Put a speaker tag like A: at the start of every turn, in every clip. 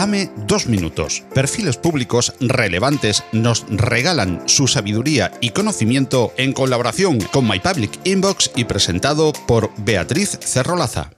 A: Dame dos minutos. Perfiles públicos relevantes nos regalan su sabiduría y conocimiento en colaboración con My Public Inbox y presentado por Beatriz Cerrolaza.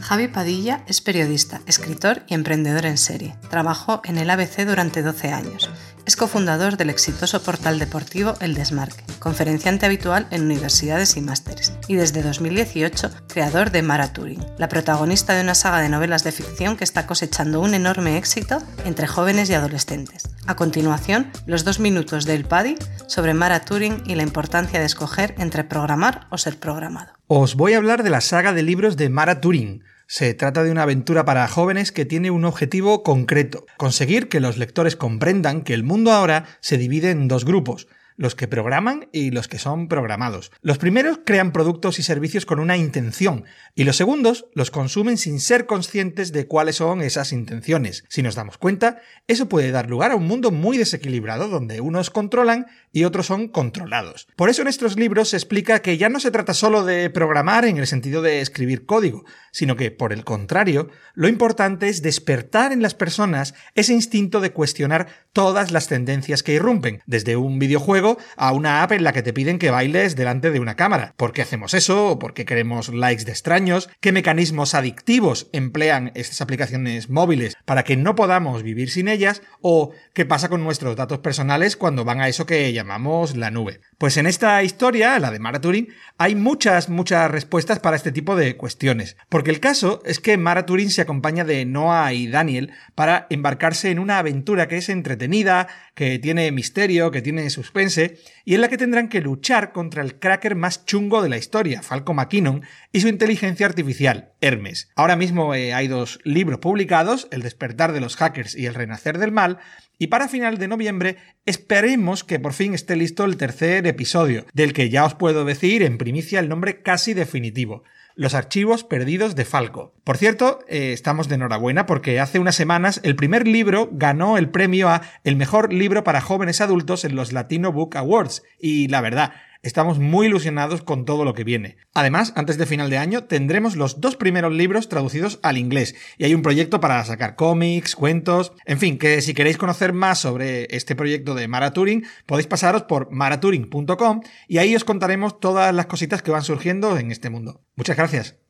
B: Javi Padilla es periodista, escritor y emprendedor en serie. Trabajó en el ABC durante 12 años. Es cofundador del exitoso portal deportivo El Desmarque, conferenciante habitual en universidades y másteres, y desde 2018 creador de Mara Turing, la protagonista de una saga de novelas de ficción que está cosechando un enorme éxito entre jóvenes y adolescentes. A continuación, los dos minutos del Paddy sobre Mara Turing y la importancia de escoger entre programar o ser programado.
C: Os voy a hablar de la saga de libros de Mara Turing se trata de una aventura para jóvenes que tiene un objetivo concreto, conseguir que los lectores comprendan que el mundo ahora se divide en dos grupos, los que programan y los que son programados. Los primeros crean productos y servicios con una intención y los segundos los consumen sin ser conscientes de cuáles son esas intenciones. Si nos damos cuenta, eso puede dar lugar a un mundo muy desequilibrado donde unos controlan y otros son controlados. Por eso en estos libros se explica que ya no se trata solo de programar en el sentido de escribir código, sino que, por el contrario, lo importante es despertar en las personas ese instinto de cuestionar todas las tendencias que irrumpen, desde un videojuego a una app en la que te piden que bailes delante de una cámara. ¿Por qué hacemos eso? ¿Por qué queremos likes de extraños? ¿Qué mecanismos adictivos emplean estas aplicaciones móviles para que no podamos vivir sin ellas? ¿O qué pasa con nuestros datos personales cuando van a eso que llamamos la nube? Pues en esta historia, la de Mara Turing, hay muchas, muchas respuestas para este tipo de cuestiones. Porque el caso es que Mara Turing se acompaña de Noah y Daniel para embarcarse en una aventura que es entretenida, que tiene misterio, que tiene suspense, y en la que tendrán que luchar contra el cracker más chungo de la historia, Falco McKinnon, y su inteligencia artificial, Hermes. Ahora mismo eh, hay dos libros publicados, El despertar de los hackers y El renacer del mal, y para final de noviembre esperemos que por fin esté listo el tercer episodio, del que ya os puedo decir en primicia el nombre casi definitivo. Los archivos perdidos de Falco. Por cierto, eh, estamos de enhorabuena porque hace unas semanas el primer libro ganó el premio a el mejor libro para jóvenes adultos en los Latino Book Awards. Y la verdad, Estamos muy ilusionados con todo lo que viene. Además, antes de final de año tendremos los dos primeros libros traducidos al inglés y hay un proyecto para sacar cómics, cuentos, en fin, que si queréis conocer más sobre este proyecto de Mara Turing, podéis pasaros por maraturing.com y ahí os contaremos todas las cositas que van surgiendo en este mundo. Muchas gracias.